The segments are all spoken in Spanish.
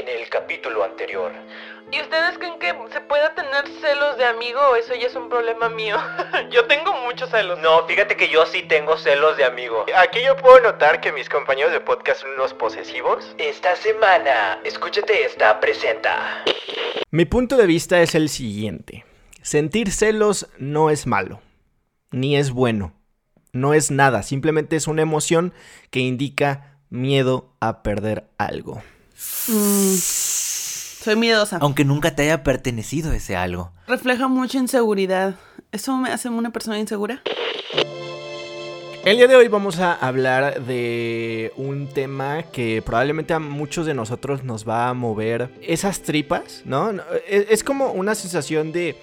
en el capítulo anterior. ¿Y ustedes creen que se pueda tener celos de amigo o eso ya es un problema mío? yo tengo muchos celos. No, fíjate que yo sí tengo celos de amigo. Aquí yo puedo notar que mis compañeros de podcast son unos posesivos. Esta semana, escúchate esta, presenta. Mi punto de vista es el siguiente. Sentir celos no es malo, ni es bueno, no es nada, simplemente es una emoción que indica miedo a perder algo. Mm, soy miedosa. Aunque nunca te haya pertenecido ese algo. Refleja mucha inseguridad. ¿Eso me hace una persona insegura? El día de hoy vamos a hablar de un tema que probablemente a muchos de nosotros nos va a mover esas tripas, ¿no? Es, es como una sensación de...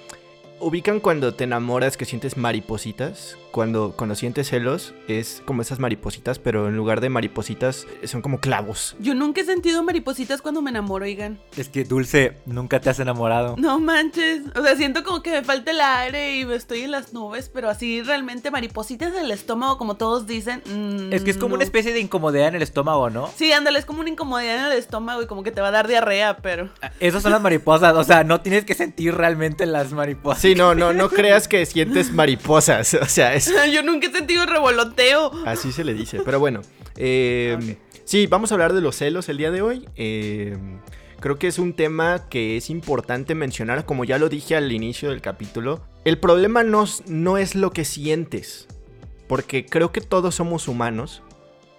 ¿Ubican cuando te enamoras que sientes maripositas? cuando, cuando sientes celos es como esas maripositas, pero en lugar de maripositas son como clavos. Yo nunca he sentido maripositas cuando me enamoro, oigan. Es que Dulce, nunca te has enamorado. No manches. O sea, siento como que me falta el aire y estoy en las nubes, pero así realmente maripositas en el estómago, como todos dicen. Mm, es que es como una especie de incomodidad en el estómago, ¿no? Sí, ándale, es como una incomodidad en el estómago y como que te va a dar diarrea, pero. Ah, esas son las mariposas, o sea, no tienes que sentir realmente las mariposas. Sí, no, no, no creas que sientes mariposas. O sea, es Yo nunca he sentido revoloteo. Así se le dice. Pero bueno. Eh, sí, vamos a hablar de los celos el día de hoy. Eh, creo que es un tema que es importante mencionar. Como ya lo dije al inicio del capítulo. El problema no, no es lo que sientes. Porque creo que todos somos humanos.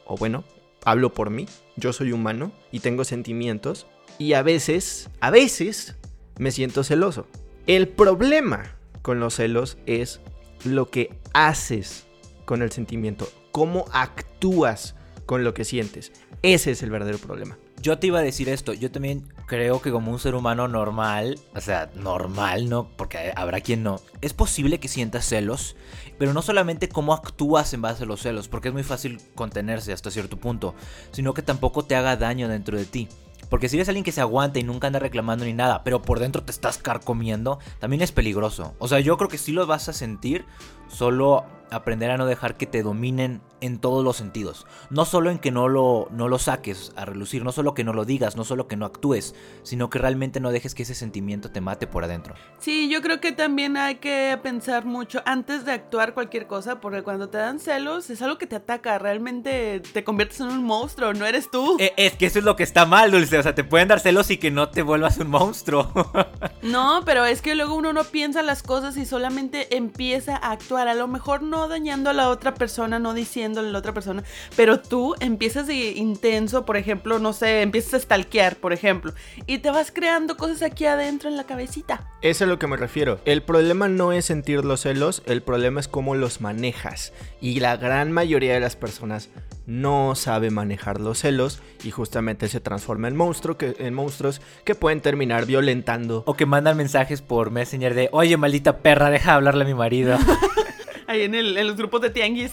O bueno, hablo por mí. Yo soy humano y tengo sentimientos. Y a veces, a veces, me siento celoso. El problema con los celos es lo que haces con el sentimiento, cómo actúas con lo que sientes. Ese es el verdadero problema. Yo te iba a decir esto, yo también creo que como un ser humano normal, o sea, normal, ¿no? Porque habrá quien no, es posible que sientas celos, pero no solamente cómo actúas en base a los celos, porque es muy fácil contenerse hasta cierto punto, sino que tampoco te haga daño dentro de ti. Porque si eres alguien que se aguanta y nunca anda reclamando ni nada, pero por dentro te estás carcomiendo, también es peligroso. O sea, yo creo que sí lo vas a sentir, solo aprender a no dejar que te dominen en todos los sentidos. No solo en que no lo, no lo saques a relucir, no solo que no lo digas, no solo que no actúes, sino que realmente no dejes que ese sentimiento te mate por adentro. Sí, yo creo que también hay que pensar mucho antes de actuar cualquier cosa, porque cuando te dan celos es algo que te ataca, realmente te conviertes en un monstruo, no eres tú. Eh, es que eso es lo que está mal, Dulce, o sea, te pueden dar celos y que no te vuelvas un monstruo. no, pero es que luego uno no piensa las cosas y solamente empieza a actuar, a lo mejor no dañando a la otra persona, no diciendo a la otra persona, pero tú empiezas de intenso, por ejemplo, no sé, empiezas a stalkear, por ejemplo, y te vas creando cosas aquí adentro en la cabecita. Eso es a lo que me refiero. El problema no es sentir los celos, el problema es cómo los manejas. Y la gran mayoría de las personas no sabe manejar los celos y justamente se transforma en monstruo que, en monstruos que pueden terminar violentando o que mandan mensajes por Messenger de, "Oye, maldita perra, deja de hablarle a mi marido." ahí en, el, los grupos de tianguis.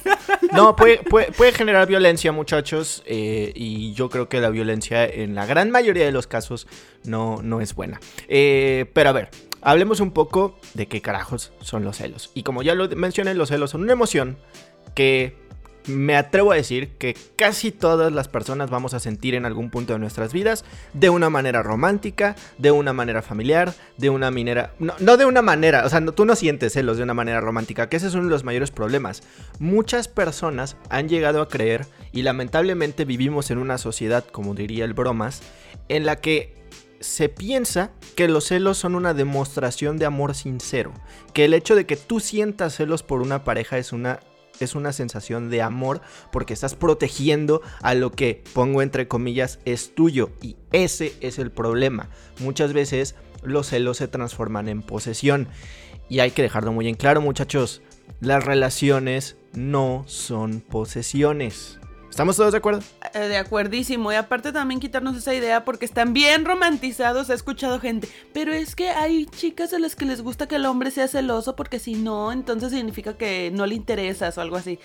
No, puede, generar violencia, muchachos. Eh, y yo creo que la violencia en la gran mayoría de los casos no, no es buena. Eh, pero a ver, hablemos un poco de qué carajos son los celos. Y como ya lo mencioné, los celos son una emoción que me atrevo a decir que casi todas las personas vamos a sentir en algún punto de nuestras vidas de una manera romántica, de una manera familiar, de una manera... No, de una manera, o sea, tú no sientes celos de una manera romántica, que ese es uno de los mayores problemas. Muchas personas han llegado a creer, y lamentablemente vivimos en una sociedad, como diría el bromas, en la que se piensa que los celos son una demostración de amor sincero, que el hecho de que tú sientas celos por una pareja es una es una sensación de amor porque estás protegiendo a lo que, pongo entre comillas, es tuyo. Y ese es el problema. Muchas veces los celos se transforman en posesión. Y hay que dejarlo muy en claro, muchachos. Las relaciones no son posesiones. ¿Estamos todos de acuerdo? Eh, de acuerdísimo. Y aparte también quitarnos esa idea porque están bien romantizados. He escuchado gente. Pero es que hay chicas a las que les gusta que el hombre sea celoso porque si no, entonces significa que no le interesas o algo así.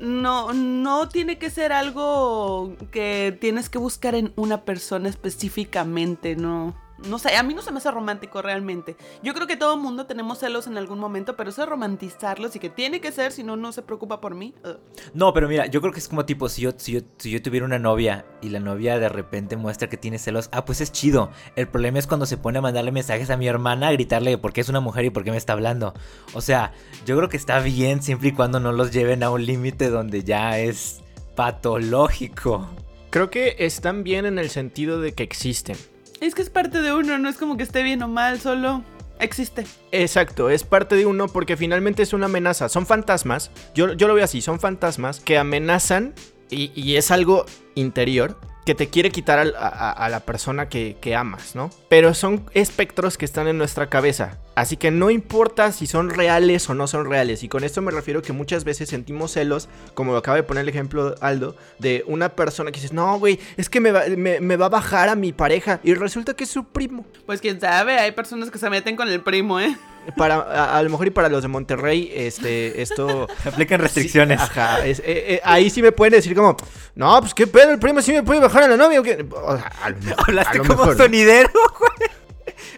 No, no tiene que ser algo que tienes que buscar en una persona específicamente, no. No sé, a mí no se me hace romántico realmente. Yo creo que todo el mundo tenemos celos en algún momento, pero eso es romantizarlos y que tiene que ser, si no, no se preocupa por mí. ugh. No, pero mira, yo creo que es como tipo, si yo, si, yo, si yo tuviera una novia y la novia de repente muestra que tiene celos, ah, pues es chido. El problema es cuando se pone a mandarle mensajes a mi hermana a gritarle por qué es una mujer y por qué me está hablando. O sea, yo creo que está bien siempre y cuando no los lleven a un límite donde ya es patológico. Creo que están bien en el sentido de que existen. Es que es parte de uno, no es como que esté bien o mal, solo existe. Exacto, es parte de uno porque finalmente es una amenaza. Son fantasmas, yo, yo lo veo así, son fantasmas que amenazan y, y es algo interior que te quiere quitar a- a la persona que, que amas, ¿no? Pero son espectros que están en nuestra cabeza. Así que no importa si son reales o no son reales. Y con esto me refiero que muchas veces sentimos celos, como acaba de poner el ejemplo Aldo, de una persona que dices, no, güey, es que me va, me- me va a bajar a mi pareja. Y resulta que es su primo. Pues quién sabe, hay personas que se meten con el primo, ¿eh? Para, a, a lo mejor y para los de Monterrey, este, esto... Aplican restricciones. Sí, ajá, es- eh, eh, ahí sí me pueden decir como, no, pues qué pedo, el primo sí me puede bajar a la novia. ¿o qué?". O sea, a lo mejor- Hablaste a lo como mejor. sonidero, güey.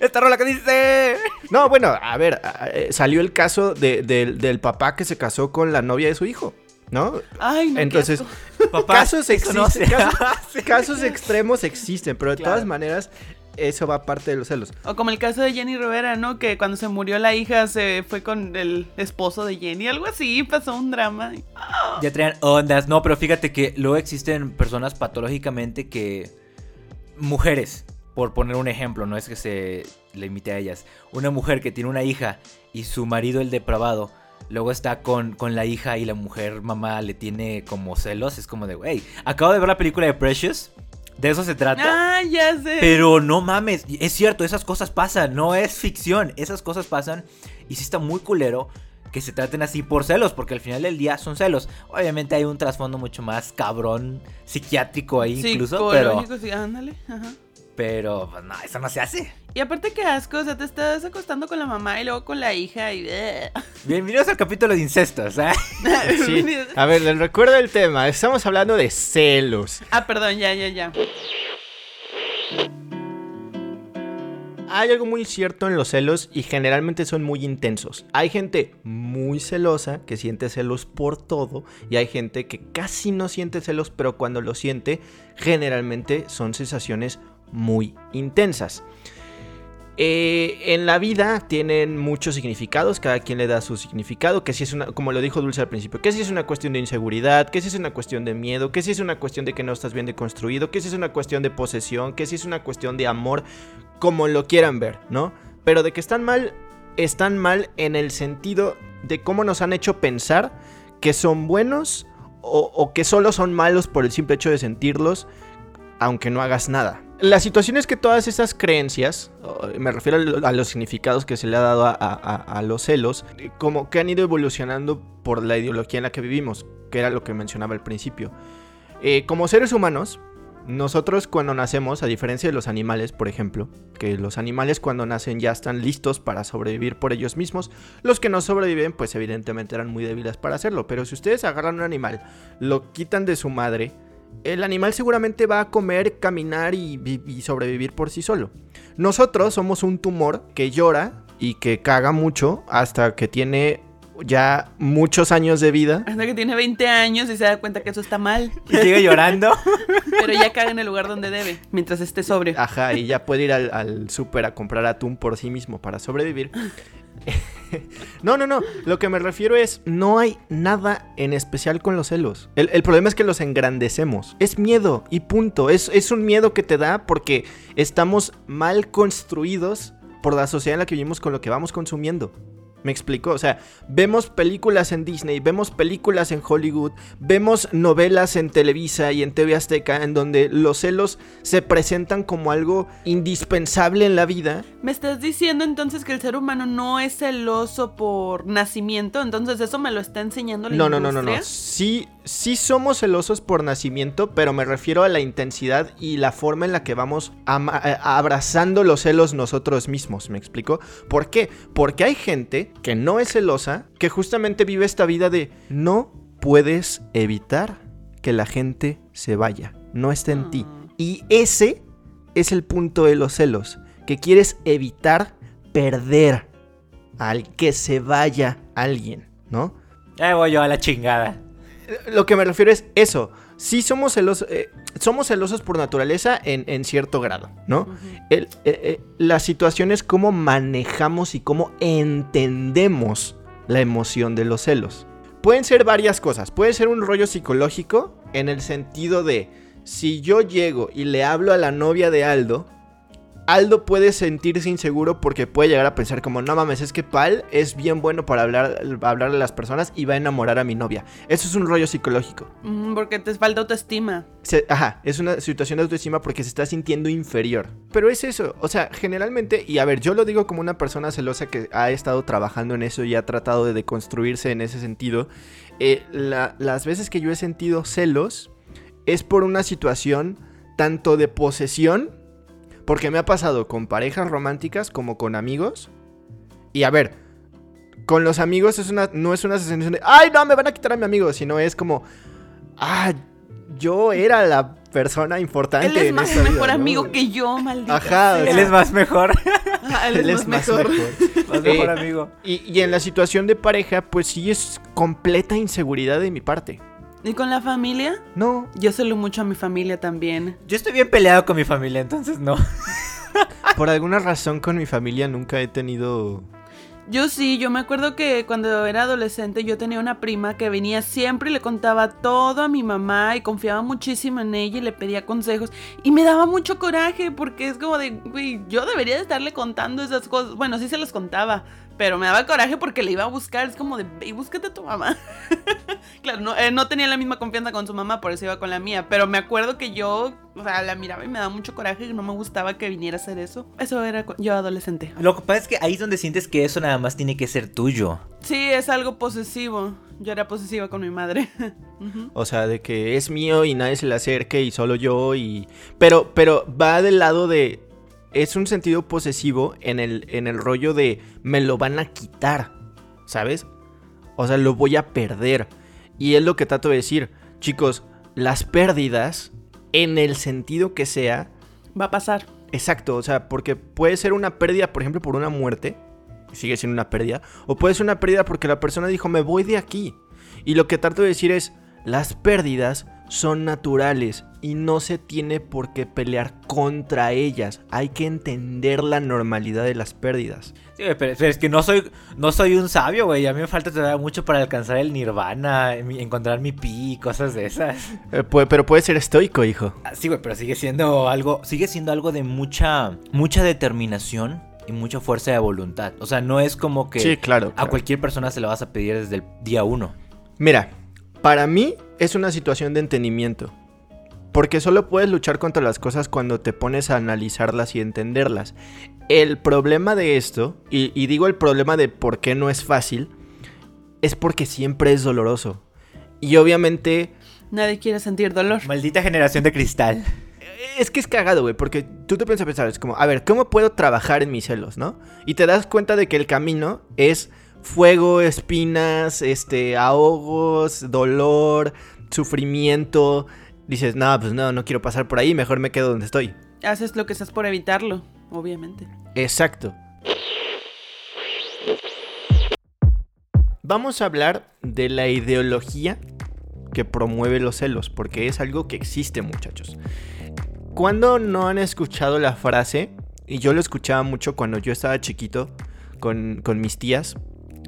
Esta rola que dice. No, bueno, a ver, eh, salió el caso de- del- del papá que se casó con la novia de su hijo, ¿no? Ay, no, Entonces. Papá, casos existen, casos, extremos existen, pero de Claro. todas maneras, eso va parte de los celos. O como el caso de Jenny Rivera, ¿no? Que cuando se murió la hija se fue con el esposo de Jenny, algo así, pasó un drama. Ya traían ondas. No, pero fíjate que luego existen personas patológicamente que. Mujeres, por poner un ejemplo, no es que se le imite a ellas. Una mujer que tiene una hija y su marido, el depravado, luego está con, con la hija y la mujer mamá le tiene como celos. Es como de, güey, acabo de ver la película de Precious. De eso se trata. Ah, ya sé. Pero no mames, es cierto, esas cosas pasan, no es ficción, esas cosas pasan y sí está muy culero que se traten así por celos, porque al final del día son celos. Obviamente hay un trasfondo mucho más cabrón, psiquiátrico ahí incluso, pero, sí, ándale. Ajá. Pero pues, no, eso no se hace. Y aparte qué asco, o sea, te estás acostando con la mamá y luego con la hija y... Bienvenidos al capítulo de incestos, ¿eh? Sí. A ver, les recuerdo el tema, estamos hablando de celos. ah, perdón, ya, ya, ya. Hay algo muy cierto en los celos y generalmente son muy intensos. Hay gente muy celosa que siente celos por todo y hay gente que casi no siente celos, pero cuando lo siente, generalmente son sensaciones muy intensas. Eh, en la vida tienen muchos significados, cada quien le da su significado, que si es una, como lo dijo Dulce al principio, que si es una cuestión de inseguridad, que si es una cuestión de miedo, que si es una cuestión de que no estás bien deconstruido, que si es una cuestión de posesión, que si es una cuestión de amor, como lo quieran ver, ¿no? Pero de que están mal, están mal en el sentido de cómo nos han hecho pensar que son buenos o que solo son malos por el simple hecho de sentirlos, aunque no hagas nada. La situación es que todas esas creencias, me refiero a lo- a los significados que se le ha dado a los celos, eh, como que han ido evolucionando por la ideología en la que vivimos, que era lo que mencionaba al principio. Eh, como seres humanos, nosotros cuando nacemos, a diferencia de los animales, por ejemplo, que los animales cuando nacen ya están listos para sobrevivir por ellos mismos, los que no sobreviven pues evidentemente eran muy débiles para hacerlo, pero si ustedes agarran un animal, lo quitan de su madre, el animal seguramente va a comer, caminar y, vi- y sobrevivir por sí solo. Nosotros somos un tumor que llora y que caga mucho hasta que tiene ya muchos años de vida. Hasta que tiene 20 años y se da cuenta que eso está mal, Y sigue llorando. pero ya caga en el lugar donde debe, mientras esté sobrio. Ajá, y ya puede ir al, al súper a comprar atún por sí mismo para sobrevivir. no, no, no. Lo que me refiero es, no hay nada en especial con los celos. El, el problema es que los engrandecemos. Es miedo y punto. Es, es un miedo que te da porque estamos mal construidos por la sociedad en la que vivimos con lo que vamos consumiendo. ¿Me explico? O sea, vemos películas en Disney, vemos películas en Hollywood, vemos novelas en Televisa y en TV Azteca en donde los celos se presentan como algo indispensable en la vida. ¿Me estás diciendo entonces que el ser humano no es celoso por nacimiento? Entonces eso me lo está enseñando la No, no, no, no, no. Sí, sí somos celosos por nacimiento, pero me refiero a la intensidad y la forma en la que vamos eh, abrazando los celos nosotros mismos, ¿me explico? ¿Por qué? Porque hay gente que no es celosa, que justamente vive esta vida de no puedes evitar que la gente se vaya, no está en ti. Ah. Y ese es el punto de los celos, que quieres evitar perder al que se vaya alguien, ¿no? Ahí voy yo a la chingada. Lo que me refiero es eso. Sí somos celosos, eh, somos celosos por naturaleza en, en cierto grado, ¿no? El- eh, eh, la situación es cómo manejamos y cómo entendemos la emoción de los celos. Pueden ser varias cosas. Puede ser un rollo psicológico en el sentido de si yo llego y le hablo a la novia de Aldo, Aldo puede sentirse inseguro porque puede llegar a pensar como, no mames, es que Pal es bien bueno para hablar, hablarle a las personas y va a enamorar a mi novia. Eso es un rollo psicológico. Mm, Porque te falta autoestima. Se- ajá, es una situación de autoestima porque se está sintiendo inferior. Pero es eso, o sea, generalmente, y a ver, yo lo digo como una persona celosa que ha estado trabajando en eso y ha tratado de deconstruirse en ese sentido. eh, la- las veces que yo he sentido celos es por una situación tanto de posesión, porque me ha pasado con parejas románticas como con amigos. Y a ver, con los amigos es una, no es una sensación de, ay, no, me van a quitar a mi amigo, sino es como, ah, yo era la persona importante. Él es en más esta vida, mejor ¿no? amigo que yo, maldito. Ajá, sea. Él es más mejor. Ajá, él es más mejor. más mejor Eh, amigo. Y, y en la situación de pareja, pues sí es completa inseguridad de mi parte. ¿Y con la familia? No, Yo celo mucho a mi familia también. Yo estoy bien peleado con mi familia, entonces no. por alguna razón con mi familia nunca he tenido... Yo sí, yo me acuerdo que cuando era adolescente yo tenía una prima que venía siempre y le contaba todo a mi mamá y confiaba muchísimo en ella y le pedía consejos y me daba mucho coraje porque es como de, güey, yo debería de estarle contando esas cosas. Bueno, sí se las contaba, pero me daba coraje porque le iba a buscar, es como de, y búscate a tu mamá. claro, no, eh, no tenía la misma confianza con su mamá, por eso iba con la mía, pero me acuerdo que yo, o sea, la miraba y me daba mucho coraje y no me gustaba que viniera a hacer eso. Eso era yo adolescente. Lo que pasa es que ahí es donde sientes que eso nada más tiene que ser tuyo. Sí, es algo posesivo. Yo era posesiva con mi madre. O sea, de que es mío y nadie se le acerque y solo yo y... Pero, pero va del lado de... Es un sentido posesivo en el, en el rollo de me lo van a quitar, ¿sabes? O sea, lo voy a perder. Y es lo que trato de decir. Chicos, las pérdidas, en el sentido que sea, Va a pasar. Exacto, o sea, porque puede ser una pérdida, por ejemplo, por una muerte, sigue siendo una pérdida, o puede ser una pérdida porque la persona dijo, me voy de aquí. Y lo que trato de decir es, las pérdidas son naturales y no se tiene por qué pelear contra ellas. Hay que entender la normalidad de las pérdidas. Sí, güey, pero, pero es que no soy, no soy un sabio, güey. A mí me falta todavía mucho para alcanzar el nirvana, encontrar mi pi y cosas de esas. Eh, pero puede ser estoico, hijo. Ah, Sí, güey, pero sigue siendo algo, sigue siendo algo de mucha, mucha determinación y mucha fuerza de voluntad. O sea, no es como que Sí, claro. a cualquier persona se la vas a pedir desde el día uno. Mira, para mí es una situación de entendimiento. Porque solo puedes luchar contra las cosas cuando te pones a analizarlas y entenderlas. El problema de esto, y, y digo el problema de por qué no es fácil, es porque siempre es doloroso. Y obviamente Nadie quiere sentir dolor. Maldita generación de cristal. es que es cagado, güey, porque tú te piensas a pensar, es como, a ver, ¿cómo puedo trabajar en mis celos, no? Y te das cuenta de que el camino es fuego, espinas, este, ahogos, dolor, sufrimiento. Dices, no, pues no, no quiero pasar por ahí, mejor me quedo donde estoy. Haces lo que seas por evitarlo, obviamente. Exacto. Vamos a hablar de la ideología que promueve los celos, porque es algo que existe, muchachos. ¿Cuándo no han escuchado la frase? Y yo lo escuchaba mucho cuando yo estaba chiquito con, con mis tías.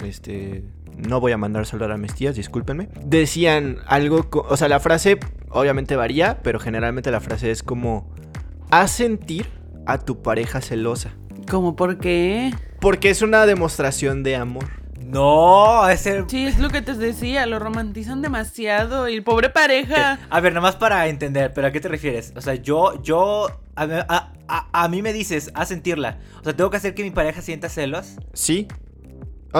Este. No voy a mandar saludar a mis tías, discúlpenme. Decían algo. O sea, la frase obviamente varía, pero generalmente la frase es como. Haz sentir a tu pareja celosa. ¿Cómo por qué? Porque es una demostración de amor. No, ese... Sí, es lo que te decía, lo romantizan demasiado y el pobre pareja. A ver, nada más para entender, ¿pero a qué te refieres? O sea, yo, yo, a, a- a- a mí me dices, a sentirla. O sea, tengo que hacer que mi pareja sienta celos. ¿Sí?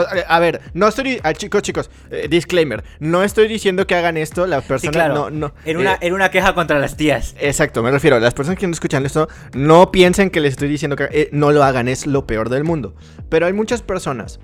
O- A ver, no estoy. ah, chicos, chicos, eh, disclaimer. No estoy diciendo que hagan esto. Las Sí, personas. claro. No, no. en, una, eh, en una queja contra las tías. Exacto, me refiero. Las personas que no escuchan esto no piensen que les estoy diciendo que eh, no lo hagan. Es lo peor del mundo. Pero hay muchas personas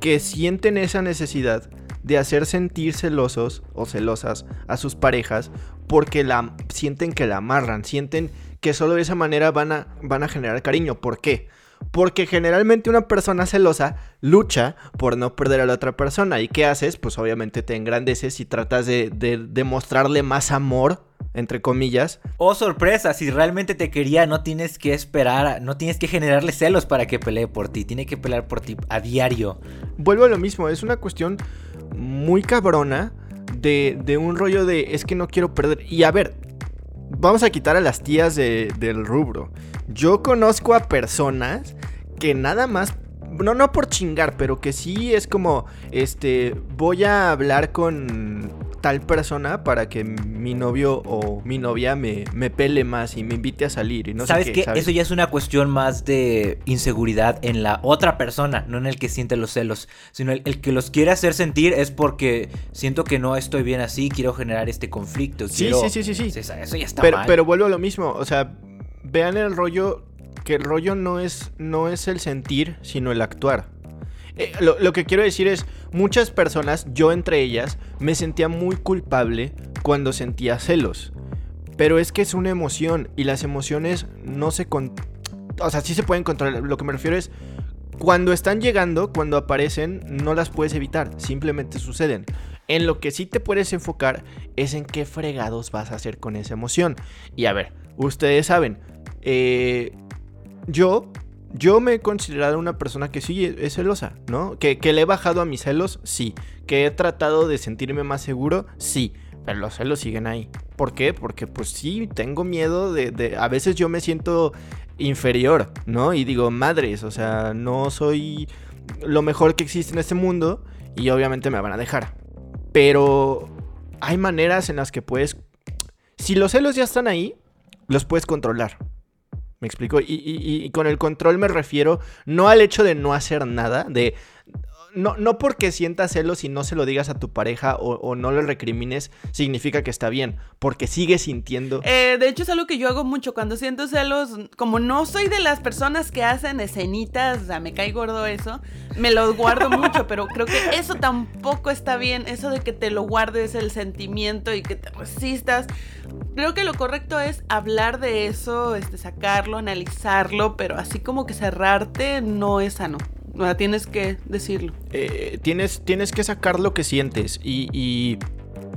que sienten esa necesidad de hacer sentir celosos o celosas a sus parejas porque la sienten que la amarran, sienten que solo de esa manera van a, van a generar cariño. ¿Por qué? Porque generalmente una persona celosa lucha por no perder a la otra persona. ¿Y qué haces? Pues obviamente te engrandeces y tratas de, de, de mostrarle más amor, entre comillas. Oh, sorpresa, si realmente te quería, no tienes que esperar, no tienes que generarle celos para que pelee por ti. Tiene que pelear por ti a diario. Vuelvo a lo mismo, es una cuestión muy cabrona de, de un rollo de es que no quiero perder. Y a ver, vamos a quitar a las tías de- del rubro. Yo conozco a personas que nada más, no, no por chingar, pero que sí es como, este, voy a hablar con tal persona para que mi novio o mi novia me, me pele más y me invite a salir y no ¿Sabes sé qué? Eso ya es una cuestión más de inseguridad en la otra persona, no en el que siente los celos, sino el, el que los quiere hacer sentir es porque siento que no estoy bien así, quiero generar este conflicto. Sí, quiero- sí, sí, sí, sí. Eso, eso ya está Pero, mal. pero vuelvo a lo mismo, o sea, vean el rollo, que el rollo no es, no es el sentir, sino el actuar. Eh, lo, que quiero decir es, muchas personas, yo entre ellas, me sentía muy culpable cuando sentía celos. Pero es que es una emoción y las emociones no se... Con... O sea, sí se pueden controlar. Lo que me refiero es, cuando están llegando, cuando aparecen, no las puedes evitar, simplemente suceden. En lo que sí te puedes enfocar es en qué fregados vas a hacer con esa emoción. Y a ver, ustedes saben, eh, yo, yo me he considerado una persona que sí es, es celosa, ¿no? Que, que le he bajado a mis celos, sí. Que he tratado de sentirme más seguro, sí. Pero los celos siguen ahí. ¿Por qué? Porque pues sí, tengo miedo de... de- a veces yo me siento inferior, ¿no? Y digo, madres, o sea, no soy lo mejor que existe en este mundo y obviamente me van a dejar. Pero hay maneras en las que puedes... Si los celos ya están ahí, los puedes controlar. ¿Me explico? Y, y- y con el control me refiero no al hecho de no hacer nada, de... No, no porque sientas celos y no se lo digas a tu pareja o, o no le recrimines, significa que está bien, porque sigues sintiendo... Eh, de hecho, es algo que yo hago mucho. Cuando siento celos, como no soy de las personas que hacen escenitas, o sea, me cae gordo eso, me lo guardo mucho, pero creo que eso tampoco está bien. Eso de que te lo guardes el sentimiento y que te resistas. Creo que lo correcto es hablar de eso, este, sacarlo, analizarlo, pero así como que cerrarte no es sano. O sea, tienes que decirlo. eh, tienes, tienes que sacar lo que sientes y,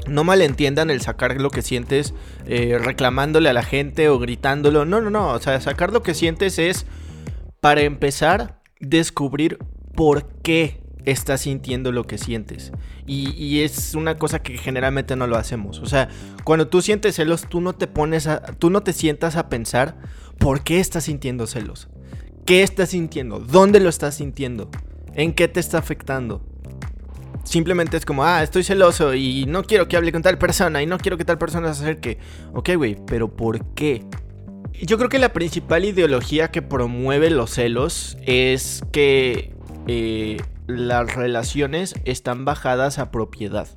no malentiendan el sacar lo que sientes eh, reclamándole a la gente o gritándolo. No, no, no. O sea, sacar lo que sientes es, para empezar, descubrir por qué estás sintiendo lo que sientes. Y, y es una cosa que generalmente no lo hacemos. O sea, cuando tú sientes celos, tú no te pones a, tú no te sientas a pensar por qué estás sintiendo celos. ¿Qué estás sintiendo? ¿Dónde lo estás sintiendo? ¿En qué te está afectando? Simplemente es como, ah, estoy celoso y no quiero que hable con tal persona y no quiero que tal persona se acerque. Ok, güey, pero ¿por qué? Yo creo que la principal ideología que promueve los celos es que eh, las relaciones están bajadas a propiedad.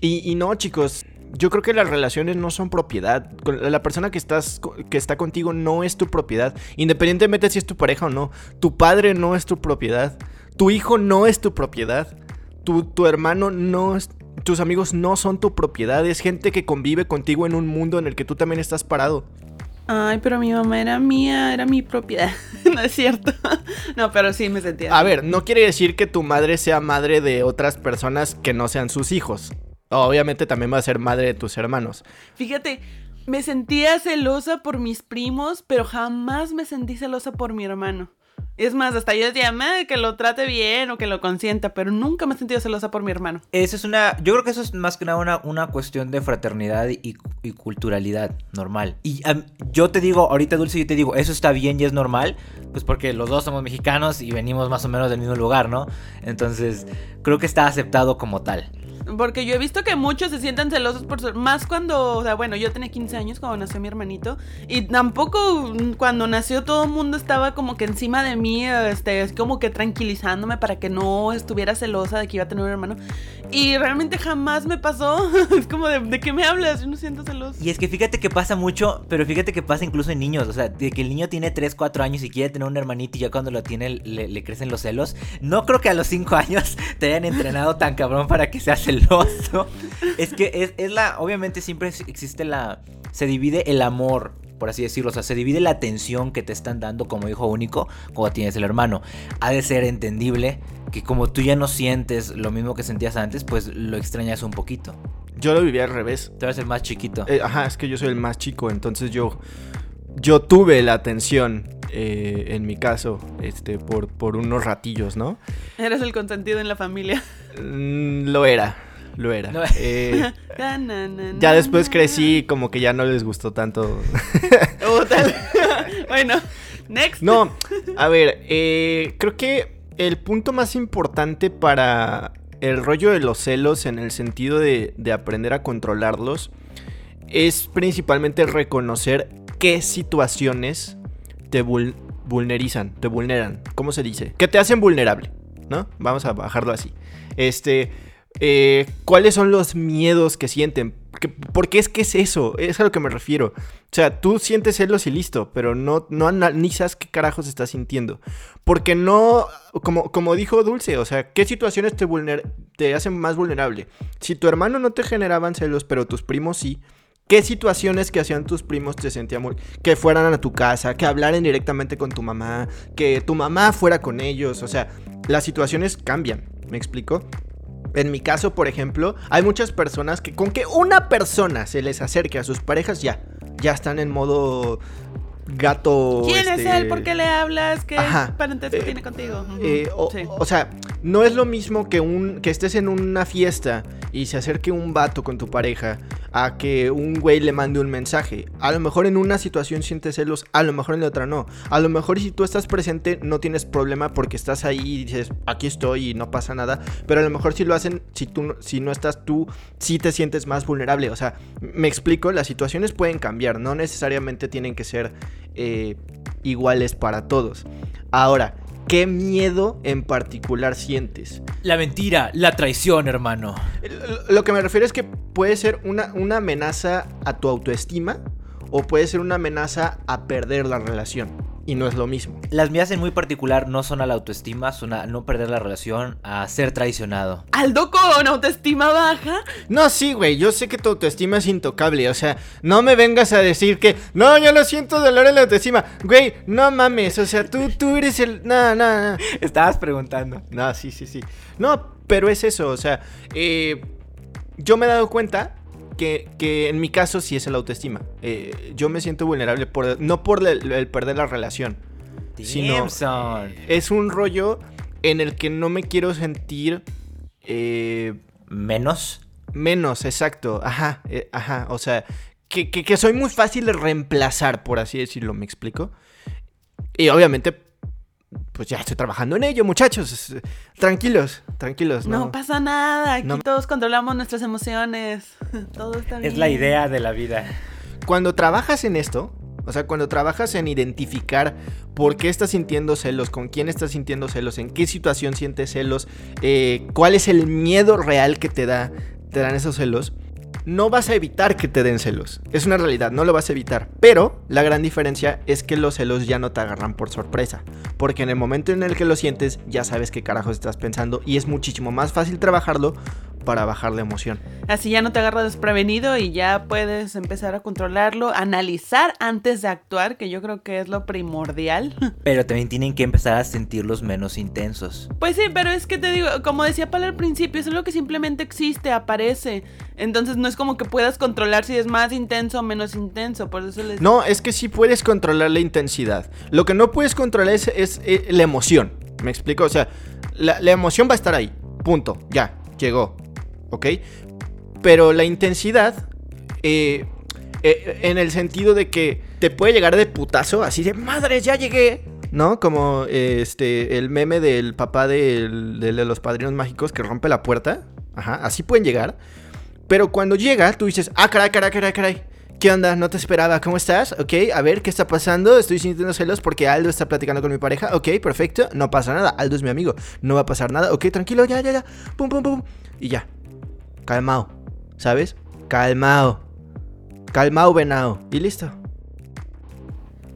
Y, y no, chicos, yo creo que las relaciones no son propiedad. La persona que, estás, que está contigo no es tu propiedad. Independientemente si es tu pareja o no. Tu padre no es tu propiedad. Tu hijo no es tu propiedad. Tu, tu hermano no es... Tus amigos no son tu propiedad. Es gente que convive contigo en un mundo en el que tú también estás parado. Ay, pero mi mamá era mía, era mi propiedad. no es cierto. no, pero sí me sentía. A ver, no quiere decir que tu madre sea madre de otras personas que no sean sus hijos. Obviamente también va a ser madre de tus hermanos. Fíjate, me sentía celosa por mis primos, pero jamás me sentí celosa por mi hermano. Es más, hasta yo decía, "Ma, que lo trate bien o que lo consienta, pero nunca me he sentido celosa por mi hermano. Eso es una. Yo creo que eso es más que nada una, una cuestión de fraternidad y, y culturalidad normal. Y yo te digo, ahorita Dulce, yo te digo, eso está bien y es normal, pues porque los dos somos mexicanos y venimos más o menos del mismo lugar, ¿no? Entonces, creo que está aceptado como tal. Porque yo he visto que muchos se sienten celosos por su... Más cuando, o sea, bueno, yo tenía 15 años cuando nació mi hermanito. Y tampoco mm, cuando nació todo el mundo estaba como que encima de mí, este, es como que tranquilizándome para que no estuviera celosa de que iba a tener un hermano. Y realmente jamás me pasó. es como de, ¿de qué me hablas? Yo no siento celoso. Y es que fíjate que pasa mucho, pero fíjate que pasa incluso en niños. O sea, de que el niño tiene 3, 4 años y quiere tener un hermanito y ya cuando lo tiene le, le crecen los celos. No creo que a los 5 años te hayan entrenado tan cabrón para que seas celoso. Es que es, es la. Obviamente siempre existe la. Se divide el amor por así decirlo. O sea, se divide la atención que te están dando como hijo único cuando tienes el hermano. Ha de ser entendible que como tú ya no sientes lo mismo que sentías antes, pues lo extrañas un poquito. Yo lo viví al revés. Tú eres el más chiquito. Eh, ajá, es que yo soy el más chico, entonces yo, yo tuve la atención, eh, en mi caso, este, por, por unos ratillos, ¿no? Eres el consentido en la familia. Mm, lo era, lo era. No. Eh, ya después crecí, como que ya no les gustó tanto. Oh, bueno, next. No, a ver, eh, creo que el punto más importante para el rollo de los celos en el sentido de, de aprender a controlarlos es principalmente reconocer qué situaciones te vul- vulnerizan, te vulneran, ¿cómo se dice? Que te hacen vulnerable, ¿no? Vamos a bajarlo así. Este, eh, ¿cuáles son los miedos que sienten? Que- porque es que es eso, es a lo que me refiero. O sea, tú sientes celos y listo, pero no, no analizas qué carajos estás sintiendo. Porque no, como, como dijo Dulce, o sea, ¿qué situaciones te, te hacen más vulnerable? Si tu hermano no te generaban celos, pero tus primos sí, ¿qué situaciones que hacían tus primos te sentían muy... Que fueran a tu casa, que hablaran directamente con tu mamá, que tu mamá fuera con ellos, o sea, las situaciones cambian, ¿me explico? En mi caso, por ejemplo, hay muchas personas que con que una persona se les acerque a sus parejas ya, ya están en modo gato. ¿Quién es este, él? ¿Por qué le hablas? ¿Qué parentesco Eh, tiene contigo? Eh, o, Sí. o sea, no es lo mismo que un que estés en una fiesta y se acerque un vato con tu pareja a que un güey le mande un mensaje. A lo mejor en una situación sientes celos, a lo mejor en la otra no. A lo mejor si tú estás presente no tienes problema porque estás ahí y dices, aquí estoy y no pasa nada. Pero a lo mejor si lo hacen, si tú si no estás tú, sí te sientes más vulnerable. O sea, me explico, las situaciones pueden cambiar, no necesariamente tienen que ser eh, iguales para todos. Ahora, ¿qué miedo en particular sientes? La mentira, la traición, hermano. Lo- que me refiero es que puede ser una, una amenaza a tu autoestima o puede ser una amenaza a perder la relación. Y no es lo mismo. Las mías en muy particular no son a la autoestima, son a no perder la relación, a ser traicionado. Aldo con autoestima baja. No, sí, güey, yo sé que tu autoestima es intocable. O sea, no me vengas a decir que, no, yo lo siento dolor en la autoestima. Güey, no mames, o sea, tú, tú eres el... No, no, no. Estabas preguntando. No, sí, sí, sí. No, pero es eso, o sea, eh, yo me he dado cuenta que, que en mi caso sí es el autoestima. Eh, yo me siento vulnerable por, no por el, el perder la relación. Sino-. Es un rollo en el que no me quiero sentir eh, Menos. menos, exacto. Ajá, eh, ajá. O sea, que, que- que soy muy fácil de reemplazar, por así decirlo, ¿me explico? Y obviamente, pues ya estoy trabajando en ello, muchachos. Tranquilos, tranquilos. No, No, pasa nada. Aquí No. todos controlamos nuestras emociones. Todo está bien. Es la idea de la vida. Cuando trabajas en esto, o sea, cuando trabajas en identificar por qué estás sintiendo celos, con quién estás sintiendo celos, en qué situación sientes celos, eh, cuál es el miedo real que te da, te dan esos celos, no vas a evitar que te den celos. Es una realidad, no lo vas a evitar. Pero la gran diferencia es que los celos ya no te agarran por sorpresa. Porque en el momento en el que lo sientes, ya sabes qué carajos estás pensando y es muchísimo más fácil trabajarlo para bajar la emoción. Así ya no te agarras desprevenido y ya puedes empezar a controlarlo, analizar antes de actuar, que yo creo que es lo primordial. Pero también tienen que empezar a sentirlos menos intensos. Pues sí, pero es que te digo, como decía Pala al principio, es algo que simplemente existe, aparece. Entonces no es como que puedas controlar si es más intenso o menos intenso. Por eso les No, es que sí puedes controlar la intensidad. Lo que no puedes controlar es, es, eh, la emoción. ¿Me explico? O sea, la, la emoción va a estar ahí. Punto. Ya, llegó. ¿Ok? Pero la intensidad, eh, eh, en el sentido de que te puede llegar de putazo, así de madre, ya llegué. ¿No? Como este el meme del papá de los padrinos mágicos que rompe la puerta. Ajá, así pueden llegar. Pero cuando llega, tú dices, ah, caray, caray, caray, caray. ¿Qué onda? No te esperaba. ¿Cómo estás? Ok, a ver, ¿qué está pasando? Estoy sintiendo celos porque Aldo está platicando con mi pareja. Ok, perfecto. No pasa nada. Aldo es mi amigo. No va a pasar nada. Ok, tranquilo, ya, ya, ya. Pum, pum, pum. Y ya. Calmao. ¿Sabes? Calmao. Calmao, venao. Y listo.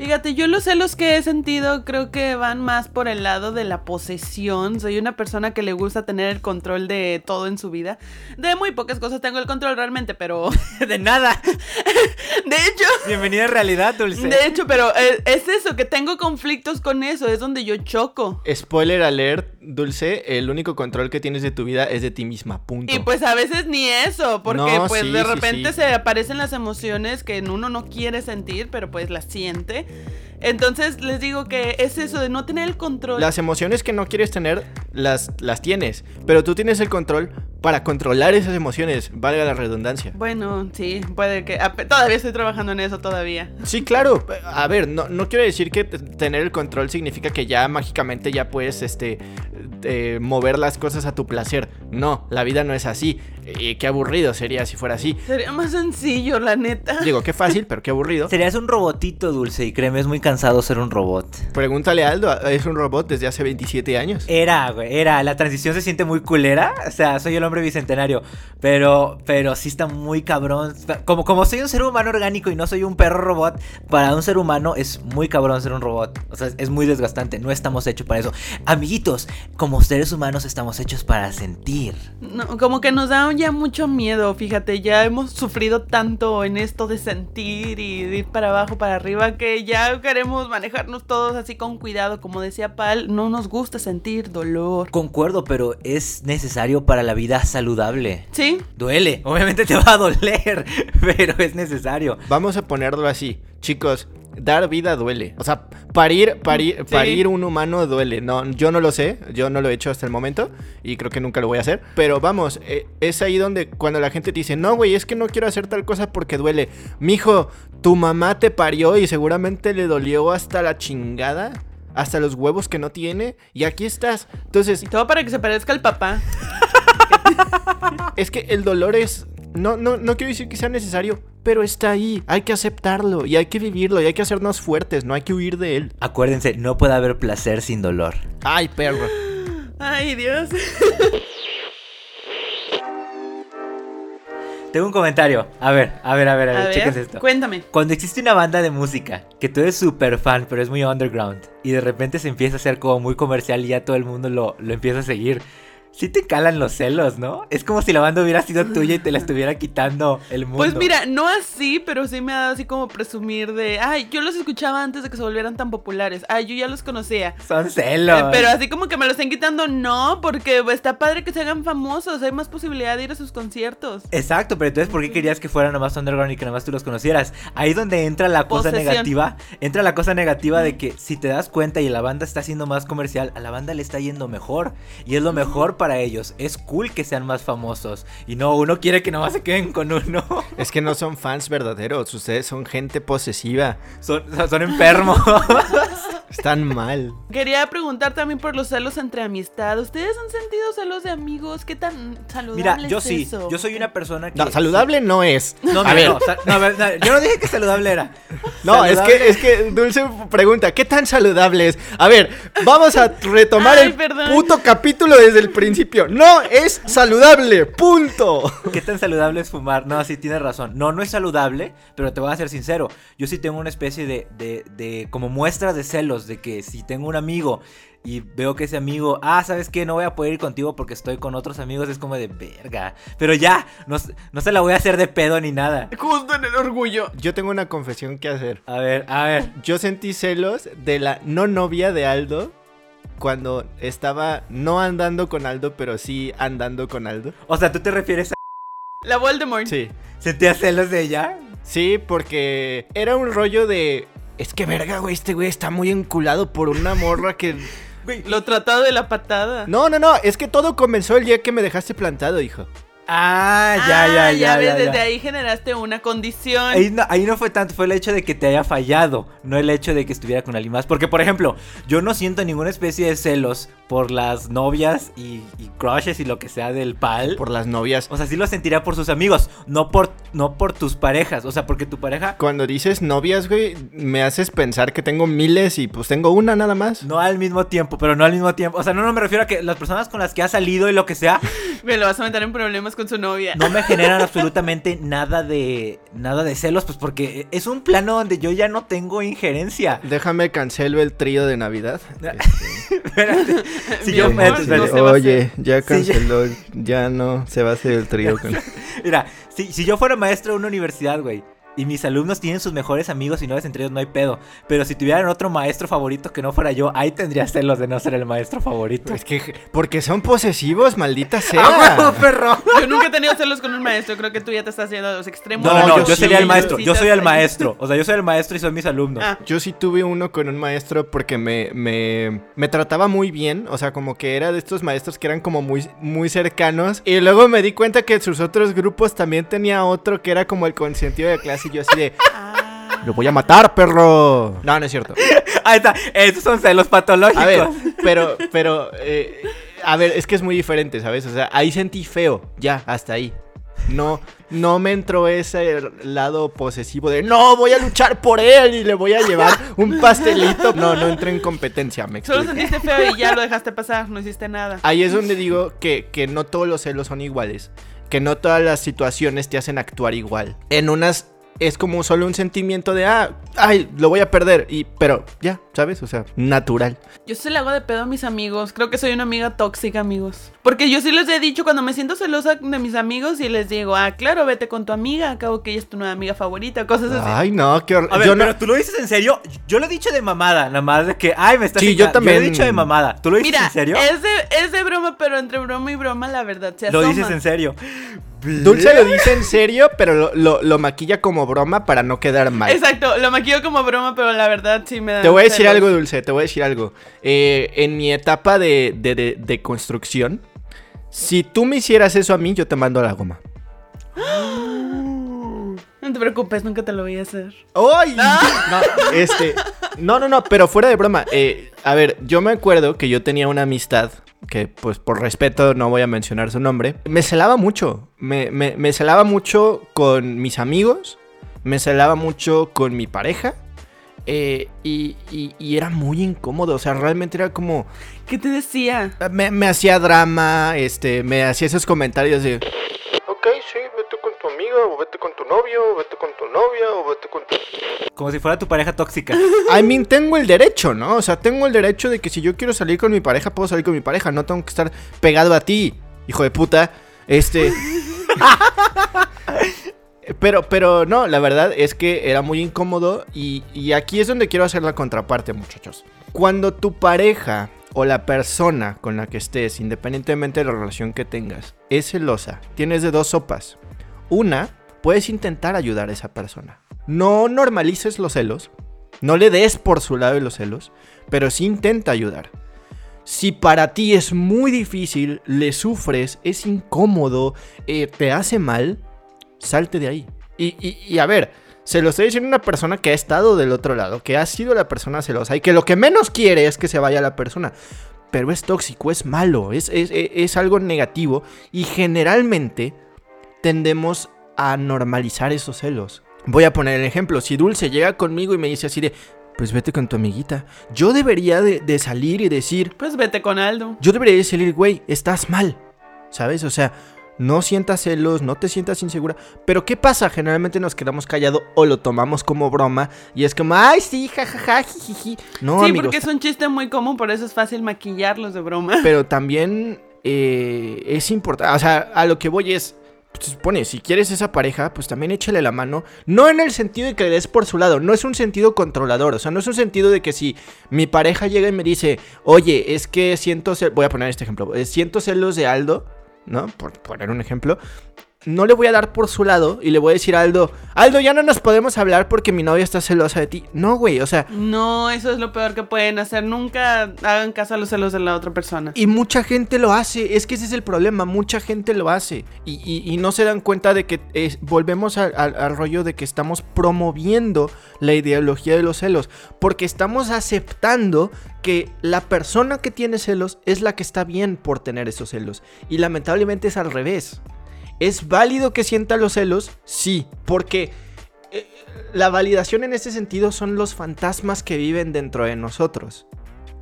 Fíjate, yo los celos que he sentido creo que van más por el lado de la posesión. Soy una persona que le gusta tener el control de todo en su vida. De muy pocas cosas tengo el control realmente, pero... De nada. De hecho... Bienvenida a realidad, Dulce. De hecho, pero eh, es eso, que tengo conflictos con eso, es donde yo choco. Spoiler alert, Dulce, el único control que tienes de tu vida es de ti misma, punto. Y pues a veces ni eso, porque No, pues sí, de sí, repente sí. se aparecen las emociones que uno no quiere sentir, pero pues las siente. Entonces les digo que es eso de no tener el control. Las emociones que no quieres tener, las, las tienes. Pero tú tienes el control para controlar esas emociones, valga la redundancia. Bueno, sí, puede que... Todavía estoy trabajando en eso todavía. Sí, claro. A ver, no, no quiero decir que tener el control significa que ya mágicamente ya puedes este, eh, mover las cosas a tu placer. No, la vida no es así. Y qué aburrido sería si fuera así. Sería más sencillo, la neta. Digo, qué fácil, pero qué aburrido. Serías un robotito, Dulce, y créeme, es muy cansado ser un robot. Pregúntale a Aldo, es un robot desde hace 27 años. Era, güey, era. La transición se siente muy culera. O sea, soy el hombre bicentenario. Pero, pero sí está muy cabrón. Como, como soy un ser humano orgánico y no soy un perro robot, para un ser humano es muy cabrón ser un robot. O sea, es muy desgastante. No estamos hechos para eso. Amiguitos, como seres humanos estamos hechos para sentir. No, como que nos da ya mucho miedo, fíjate, ya hemos sufrido tanto en esto de sentir y de ir para abajo, para arriba, que ya queremos manejarnos todos así con cuidado. Como decía Pal, no nos gusta sentir dolor. Concuerdo, pero es necesario para la vida saludable. ¿Sí? Duele, obviamente te va a doler, pero es necesario. Vamos a ponerlo así, chicos. Dar vida duele. O sea, parir, parir, Sí. parir un humano duele. No, yo no lo sé, yo no lo he hecho hasta el momento y creo que nunca lo voy a hacer. Pero vamos, eh, es ahí donde cuando la gente te dice, no, güey, es que no quiero hacer tal cosa porque duele. Mijo, tu mamá te parió y seguramente le dolió hasta la chingada, hasta los huevos que no tiene y aquí estás. Entonces, Y todo para que se parezca al papá. es que el dolor es. No, no, no quiero decir que sea necesario, pero está ahí. Hay que aceptarlo y hay que vivirlo y hay que hacernos fuertes, no hay que huir de él. Acuérdense, no puede haber placer sin dolor. Ay, perro. Ay, Dios. Tengo un comentario. A ver, a ver, a ver, a ver, A chéquense ver, esto. cuéntame. Cuando existe una banda de música que tú eres súper fan, pero es muy underground, y de repente se empieza a hacer como muy comercial y ya todo el mundo lo, lo empieza a seguir, sí te calan los celos, ¿no? Es como si la banda hubiera sido tuya y te la estuviera quitando el mundo. Pues mira, no así, pero sí me ha dado así como presumir de, ay, yo los escuchaba antes de que se volvieran tan populares. Ay, yo ya los conocía. Son celos. Eh, pero así como que me lo estén quitando, no, porque está padre que se hagan famosos, hay más posibilidad de ir a sus conciertos. Exacto, pero entonces ¿por qué querías que fueran nomás underground y que nomás tú los conocieras? Ahí donde entra la cosa Posesión. negativa, entra la cosa negativa de que si te das cuenta y la banda está siendo más comercial, a la banda le está yendo mejor y es lo mejor para ellos. Es cool que sean más famosos y no uno quiere que nomás se queden con uno. Es que no son fans verdaderos, ustedes son gente posesiva. Son, son enfermos. Están mal. Quería preguntar también por los celos entre amistad. ¿Ustedes han sentido celos de amigos? ¿Qué tan saludable Mira, yo es sí, eso? yo soy una persona que No, saludable no es. No, a mira, ver, no, no, a ver, no, yo no dije que saludable era. no, es que, es que Dulce pregunta, ¿qué tan saludable es? A ver, vamos a retomar Ay, el perdón. puto capítulo desde el principio. No es saludable, punto. ¿Qué tan saludable es fumar? No, sí, tienes razón. No, no es saludable, pero te voy a ser sincero. Yo sí tengo una especie de, de, de como muestra de celos, de que si tengo un amigo y veo que ese amigo, ah, ¿sabes qué? No voy a poder ir contigo porque estoy con otros amigos, es como de verga. Pero ya, no, no se la voy a hacer de pedo ni nada. Justo en el orgullo. Yo tengo una confesión que hacer. A ver, a ver. Yo sentí celos de la no novia de Aldo cuando estaba no andando con Aldo, pero sí andando con Aldo. O sea, ¿tú te refieres a... La Voldemort. Sí. ¿Sentías celos de ella? Sí, porque era un rollo de... Es que verga, güey, este güey está muy enculado por una morra que... Lo tratado de la patada. No, no, no, es que todo comenzó el día que me dejaste plantado, hijo. Ah, ya, ya, Ah, ya. ves, ya, ya. desde ahí generaste una condición. Ahí no, ahí no fue tanto, fue el hecho de que te haya fallado, no el hecho de que estuviera con alguien más. Porque, por ejemplo, yo no siento ninguna especie de celos por las novias y, y crushes y lo que sea del pal. Por las novias. O sea, sí lo sentiría por sus amigos, no por, no por tus parejas. O sea, porque tu pareja Cuando dices novias, güey, me haces pensar que tengo miles y pues tengo una nada más. no al mismo tiempo, pero no al mismo tiempo. O sea, no, no me refiero a que las personas con las que has salido y lo que sea, Me lo vas a meter en problemas con su novia. no me generan absolutamente nada de nada de celos, pues porque es un plano donde yo ya no tengo injerencia. Déjame cancelo el trío de Navidad. Espérate, si yo amor, no Oye, ya canceló, ya no se va a hacer el trío con... Mira, si, si yo fuera maestro de una universidad, güey, y mis alumnos tienen sus mejores amigos y no les entre ellos no hay pedo. Pero si tuvieran otro maestro favorito que no fuera yo, ahí tendría celos de no ser el maestro favorito. Es que, porque son posesivos, maldita ¡Ah, sea. huevo, perro! Yo nunca he tenido celos con un maestro. Creo que tú ya te estás haciendo a los extremos. No, no, No, no, yo yo, sí, sería el maestro. Yo soy el maestro. O sea, yo soy el maestro y son mis alumnos. Ah. Yo sí tuve uno con un maestro porque me, me, me trataba muy bien, o sea, como que era de estos maestros que eran como muy, muy cercanos. Y luego me di cuenta que sus otros grupos también tenía otro que era como el consentido de clase y yo así de, Ah. lo voy a matar, perro. No, no es cierto. Ahí está. Esos son celos patológicos. A ver, pero, pero, eh, a ver, es que es muy diferente, ¿sabes? O sea, ahí sentí feo, ya, hasta ahí. No, no me entró ese lado posesivo de no, voy a luchar por él y le voy a llevar un pastelito. No, no entré en competencia, me Solo sentiste feo y ya lo dejaste pasar. No hiciste nada. Ahí es donde digo que, que no todos los celos son iguales. Que no todas las situaciones te hacen actuar igual. En unas es como solo un sentimiento de, ah, ay, lo voy a perder. Y, pero ya, ¿sabes? O sea, natural. Yo se le hago de pedo a mis amigos. Creo que soy una amiga tóxica, amigos. Porque yo sí les he dicho cuando me siento celosa de mis amigos y les digo, ah, claro, vete con tu amiga. Acabo que ella es tu nueva amiga favorita. Cosas así. Ay, no, qué horror. A ver, Yo no- pero tú lo dices en serio. Yo lo he dicho de mamada, nada más de que, ay, me estás. Sí, yo también. lo he dicho de mamada. ¿Tú lo dices Mira, en serio? Es de, es de broma, pero entre broma y broma la verdad se Lo asoma. dices en serio. Dulce lo dice en serio, pero lo, lo- lo maquilla como broma para no quedar mal. Exacto, lo maquillo como broma, pero la verdad sí me da. Te voy a decir celos. algo, Dulce, te voy a decir algo. Eh, en mi etapa de, de- de- de construcción, si tú me hicieras eso a mí, yo te mando a la goma. No te preocupes, nunca te lo voy a hacer. ¡Ay! No, este. No, no, no, pero fuera de broma. eh, a ver, yo me acuerdo que yo tenía una amistad. Que pues por respeto no voy a mencionar su nombre. Me celaba mucho. Me, me, me celaba mucho con mis amigos. Me celaba mucho con mi pareja. Eh, y, y- y era muy incómodo. O sea, realmente era como. ¿Qué te decía? Me, me hacía drama. Este. Me hacía esos comentarios de. Ok, sí, vete con tu amiga, o vete con tu novio, o vete con tu novia, o vete con tu... Como si fuera tu pareja tóxica. I mean, tengo el derecho, ¿no? O sea, tengo el derecho de que si yo quiero salir con mi pareja, puedo salir con mi pareja. No tengo que estar pegado a ti, hijo de puta. Este. Pero, pero no, la verdad es que era muy incómodo y, y aquí es donde quiero hacer la contraparte, muchachos. Cuando tu pareja o la persona con la que estés, independientemente de la relación que tengas, es celosa, tienes de dos sopas. Una, puedes intentar ayudar a esa persona. No normalices los celos, no le des por su lado los celos, pero sí intenta ayudar. Si para ti es muy difícil, le sufres, es incómodo, eh, te hace mal, salte de ahí. Y, y- y a ver, se lo estoy diciendo a una persona que ha estado del otro lado, que ha sido la persona celosa y que lo que menos quiere es que se vaya la persona. Pero es tóxico, es malo, es, es- es- es algo negativo y generalmente tendemos a normalizar esos celos. Voy a poner el ejemplo, si Dulce llega conmigo y me dice así de, pues vete con tu amiguita, yo debería de, de salir y decir, Pues vete con Aldo. yo debería decirle, güey, estás mal. ¿Sabes? O sea, no sientas celos, no te sientas insegura. Pero ¿qué pasa? Generalmente nos quedamos callados o lo tomamos como broma. Y es como, ay, sí, jajaja, jijiji. No, sí, amigos. porque es un chiste muy común, por eso es fácil maquillarlos de broma. Pero también eh, es importante. O sea, a lo que voy es. Se supone, si quieres esa pareja, pues también échale la mano. No en el sentido de que le des por su lado, no es un sentido controlador. O sea, no es un sentido de que si mi pareja llega y me dice, oye, es que siento celos. Voy a poner este ejemplo. eh, Siento celos de Aldo, ¿no? Por poner un ejemplo. No le voy a dar por su lado y le voy a decir a Aldo, Aldo, ya no nos podemos hablar porque mi novia está celosa de ti. No, güey, o sea, No, eso es lo peor que pueden hacer. Nunca hagan caso a los celos de la otra persona. Y mucha gente lo hace, es que ese es el problema, mucha gente lo hace. Y, y- y no se dan cuenta de que es- volvemos al rollo de que estamos promoviendo la ideología de los celos, porque estamos aceptando que la persona que tiene celos es la que está bien por tener esos celos. Y lamentablemente es al revés. ¿Es válido que sienta los celos? Sí, porque eh, la validación en este sentido son los fantasmas que viven dentro de nosotros.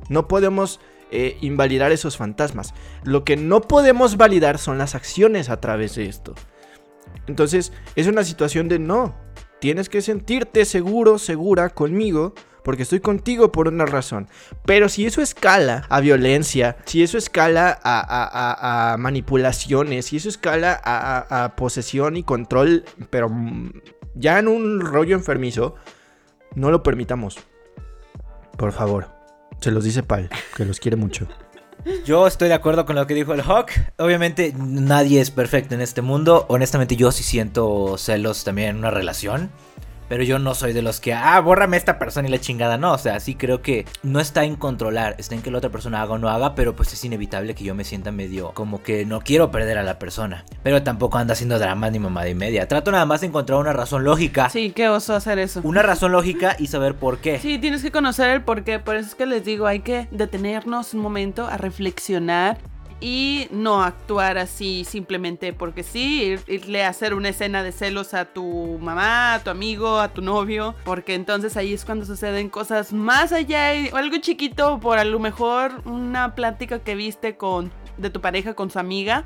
No podemos eh, invalidar esos fantasmas. Lo que no podemos validar son las acciones a través de esto. Entonces, es una situación de no. Tienes que sentirte seguro, segura conmigo, porque estoy contigo por una razón. Pero si eso escala a violencia, si eso escala a, a- manipulaciones, si eso escala a posesión y control, pero mm, ya en un rollo enfermizo, no lo permitamos. Por favor. Se los dice Pal, que los quiere mucho. Yo estoy de acuerdo con lo que dijo el Hawk. Obviamente nadie es perfecto en este mundo. Honestamente yo sí siento celos también en una relación. Pero yo no soy de los que, ah, bórrame a esta persona y la chingada. No, o sea, sí creo que no está en controlar, está en que la otra persona haga o no haga, pero pues es inevitable que yo me sienta medio como que no quiero perder a la persona. Pero tampoco anda haciendo drama ni mamada y media. Trato nada más de encontrar una razón lógica. Sí, qué oso hacer eso. Una razón lógica y saber por qué. Sí, tienes que conocer el porqué. Por eso es que les digo, hay que detenernos un momento a reflexionar y no actuar así simplemente porque sí, ir- irle a hacer una escena de celos a tu mamá, a tu amigo, a tu novio, porque entonces ahí es cuando suceden cosas más allá, y- o algo chiquito, por a lo mejor una plática que viste con de tu pareja con su amiga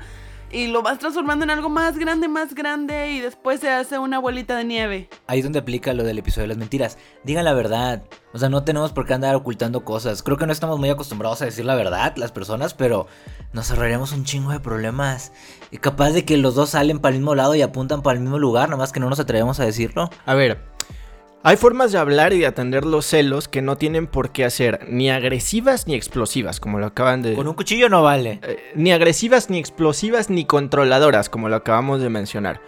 y lo vas transformando en algo más grande, más grande y después se hace una bolita de nieve. Ahí es donde aplica lo del episodio de las mentiras. Digan la verdad. O sea, no tenemos por qué andar ocultando cosas. Creo que no estamos muy acostumbrados a decir la verdad, las personas, pero nos ahorraríamos un chingo de problemas. Y capaz de que los dos salen para el mismo lado y apuntan para el mismo lugar, nomás que no nos atrevemos a decirlo. A ver, hay formas de hablar y de atender los celos que no tienen por qué hacer ni agresivas ni explosivas, como lo acaban de... Con un cuchillo no vale. Eh, ni agresivas, ni explosivas, ni controladoras, como lo acabamos de mencionar.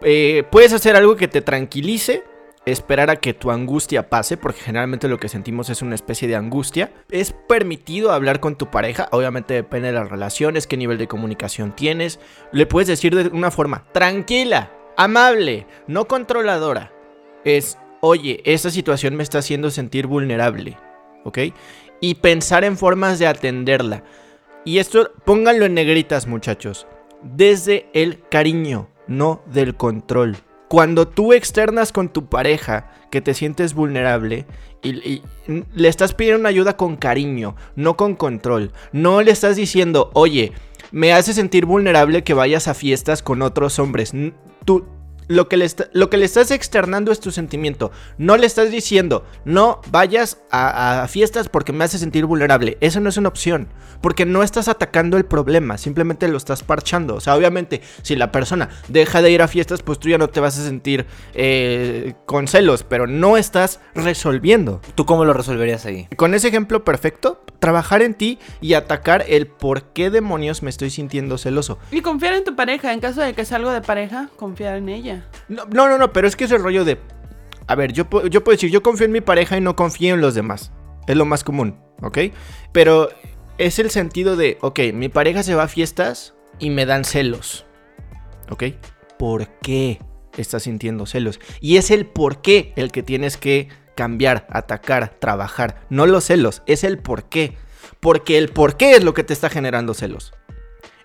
Eh, puedes hacer algo que te tranquilice, esperar a que tu angustia pase, porque generalmente lo que sentimos es una especie de angustia. Es permitido hablar con tu pareja, obviamente depende de las relaciones, qué nivel de comunicación tienes. Le puedes decir de una forma tranquila, amable, no controladora. Es, oye, esta situación me está haciendo sentir vulnerable, ¿ok? Y pensar en formas de atenderla. Y esto pónganlo en negritas, muchachos. Desde el cariño, no del control. Cuando tú externas con tu pareja que te sientes vulnerable y, le estás pidiendo una ayuda con cariño, no con control. No le estás diciendo, oye, me hace sentir vulnerable que vayas a fiestas con otros hombres. Tú, lo que, le está- lo que le estás externando es tu sentimiento. No le estás diciendo, no vayas a, a fiestas porque me hace sentir vulnerable. Eso no es una opción. Porque no estás atacando el problema, simplemente lo estás parchando. O sea, obviamente, si la persona deja de ir a fiestas, pues tú ya no te vas a sentir eh, con celos, pero no estás resolviendo. ¿Tú cómo lo resolverías ahí? Con ese ejemplo perfecto, trabajar en ti y atacar el por qué demonios me estoy sintiendo celoso. Y confiar en tu pareja, en caso de que sea algo de pareja, confiar en ella. No, no, no, pero es que es el rollo de... A ver, yo, yo puedo decir, yo confío en mi pareja y no confío en los demás. Es lo más común, ¿ok? Pero es el sentido de, ok, mi pareja se va a fiestas y me dan celos, ¿ok? ¿Por qué estás sintiendo celos? Y es el por qué el que tienes que cambiar, atacar, trabajar. No los celos, es el por qué. Porque el por qué es lo que te está generando celos.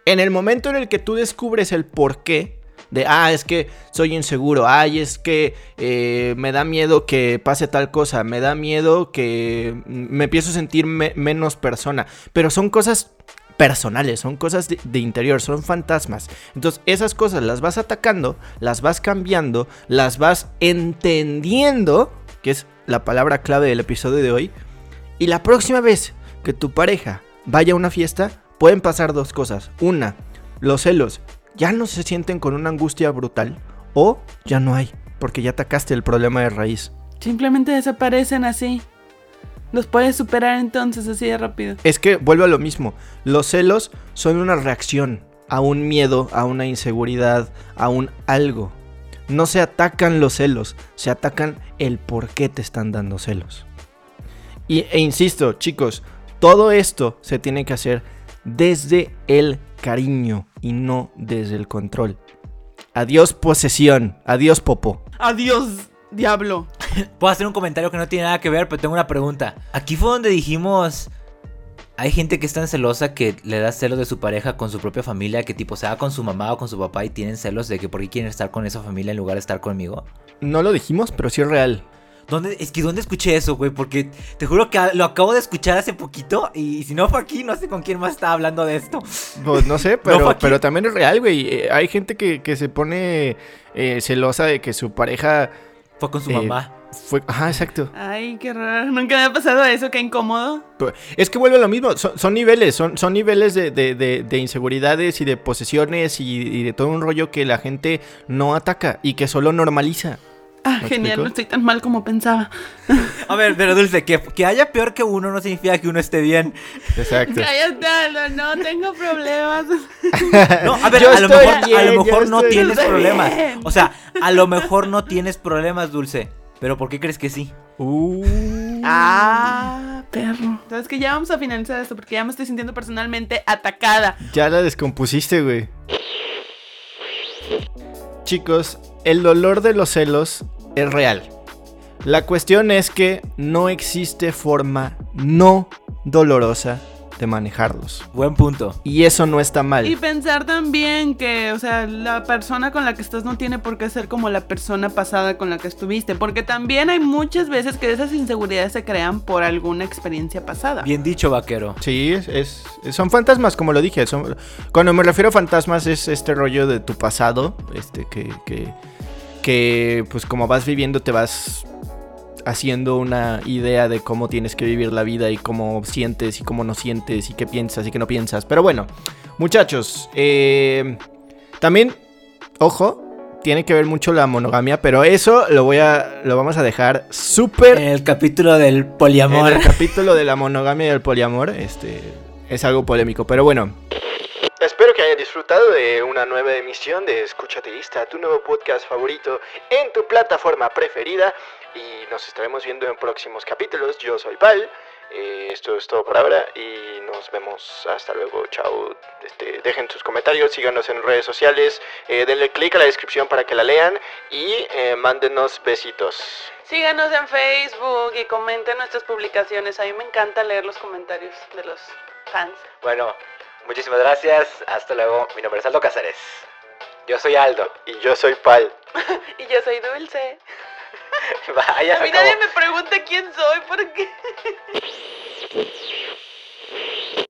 En el momento en el que tú descubres el por qué, de, ah, es que soy inseguro, ay, es que eh, me da miedo que pase tal cosa, me da miedo que me empiezo a sentir me- menos persona, pero son cosas personales, son cosas de, de interior, son fantasmas. Entonces esas cosas las vas atacando, las vas cambiando, las vas entendiendo, que es la palabra clave del episodio de hoy, y la próxima vez que tu pareja vaya a una fiesta, pueden pasar dos cosas. Una, los celos ya no se sienten con una angustia brutal o ya no hay, porque ya atacaste el problema de raíz. Simplemente desaparecen así. Los puedes superar entonces así de rápido. Es que vuelvo a lo mismo, los celos son una reacción a un miedo, a una inseguridad, a un algo. No se atacan los celos, se atacan el por qué te están dando celos. Y, e insisto, chicos, todo esto se tiene que hacer desde el cariño y no desde el control. Adiós posesión, adiós popo. Adiós, diablo. Puedo hacer un comentario que no tiene nada que ver, pero tengo una pregunta. Aquí fue donde dijimos... Hay gente que es tan celosa que le da celos de su pareja con su propia familia, que tipo se va con su mamá o con su papá y tienen celos de que por qué quieren estar con esa familia en lugar de estar conmigo. No lo dijimos, pero sí es real. ¿Dónde, es que ¿dónde escuché eso, güey? Porque te juro que lo acabo de escuchar hace poquito y si no fue aquí, no sé con quién más está hablando de esto. Pues no sé, pero, pero también es real, güey. Eh, hay gente que, que se pone eh, celosa de que su pareja Fue con su Eh, mamá. fue... Ajá, exacto. Ay, qué raro. Nunca me ha pasado eso, qué incómodo. Es que vuelve a lo mismo, son, son niveles, son, son niveles de, de- de- de inseguridades y de posesiones y, y de todo un rollo que la gente no ataca y que solo normaliza. Ah, ¿Me genial, explico? no estoy tan mal como pensaba. A ver, pero Dulce, que, que haya peor que uno no significa que uno esté bien. Exacto. Cállate, Aldo, no tengo problemas. No, a ver, Yo a lo mejor, a lo mejor no tienes bien. problemas. O sea, a lo mejor no tienes problemas, Dulce. Pero ¿por qué crees que sí? Uh. Ah, perro. Sabes que ya vamos a finalizar esto porque ya me estoy sintiendo personalmente atacada. Ya la descompusiste, güey. Chicos, el dolor de los celos es real. La cuestión es que no existe forma no dolorosa de manejarlos. Buen punto. Y eso no está mal. Y pensar también que, o sea, la persona con la que estás no tiene por qué ser como la persona pasada con la que estuviste. Porque también hay muchas veces que esas inseguridades se crean por alguna experiencia pasada. Bien dicho, vaquero. Sí, es, es- son fantasmas, como lo dije. son- cuando me refiero a fantasmas es este rollo de tu pasado, este que, que, que, pues como vas viviendo te vas haciendo una idea de cómo tienes que vivir la vida y cómo sientes y cómo no sientes y qué piensas y qué no piensas. Pero bueno, muchachos, eh, también, ojo, tiene que ver mucho la monogamia, pero eso lo voy a, lo vamos a dejar súper En el capítulo del poliamor. en el capítulo de la monogamia y el poliamor, este es algo polémico, pero bueno. Espero que hayan disfrutado de una nueva emisión de Escúchate Lista, tu nuevo podcast favorito en tu plataforma preferida. Y nos estaremos viendo en próximos capítulos. Yo soy Pal. eh, esto es todo por ahora y nos vemos hasta luego. Chao. Este, dejen sus comentarios, síganos en redes sociales, eh, denle click a la descripción para que la lean y eh, mándenos besitos. Síganos en Facebook y comenten nuestras publicaciones. A mí me encanta leer los comentarios de los fans. Bueno, muchísimas gracias. Hasta luego. Mi nombre es Aldo Cáceres. Yo soy Aldo. Y yo soy Pal. Y yo soy Dulce. Vaya, A mí nadie me pregunta quién soy porque...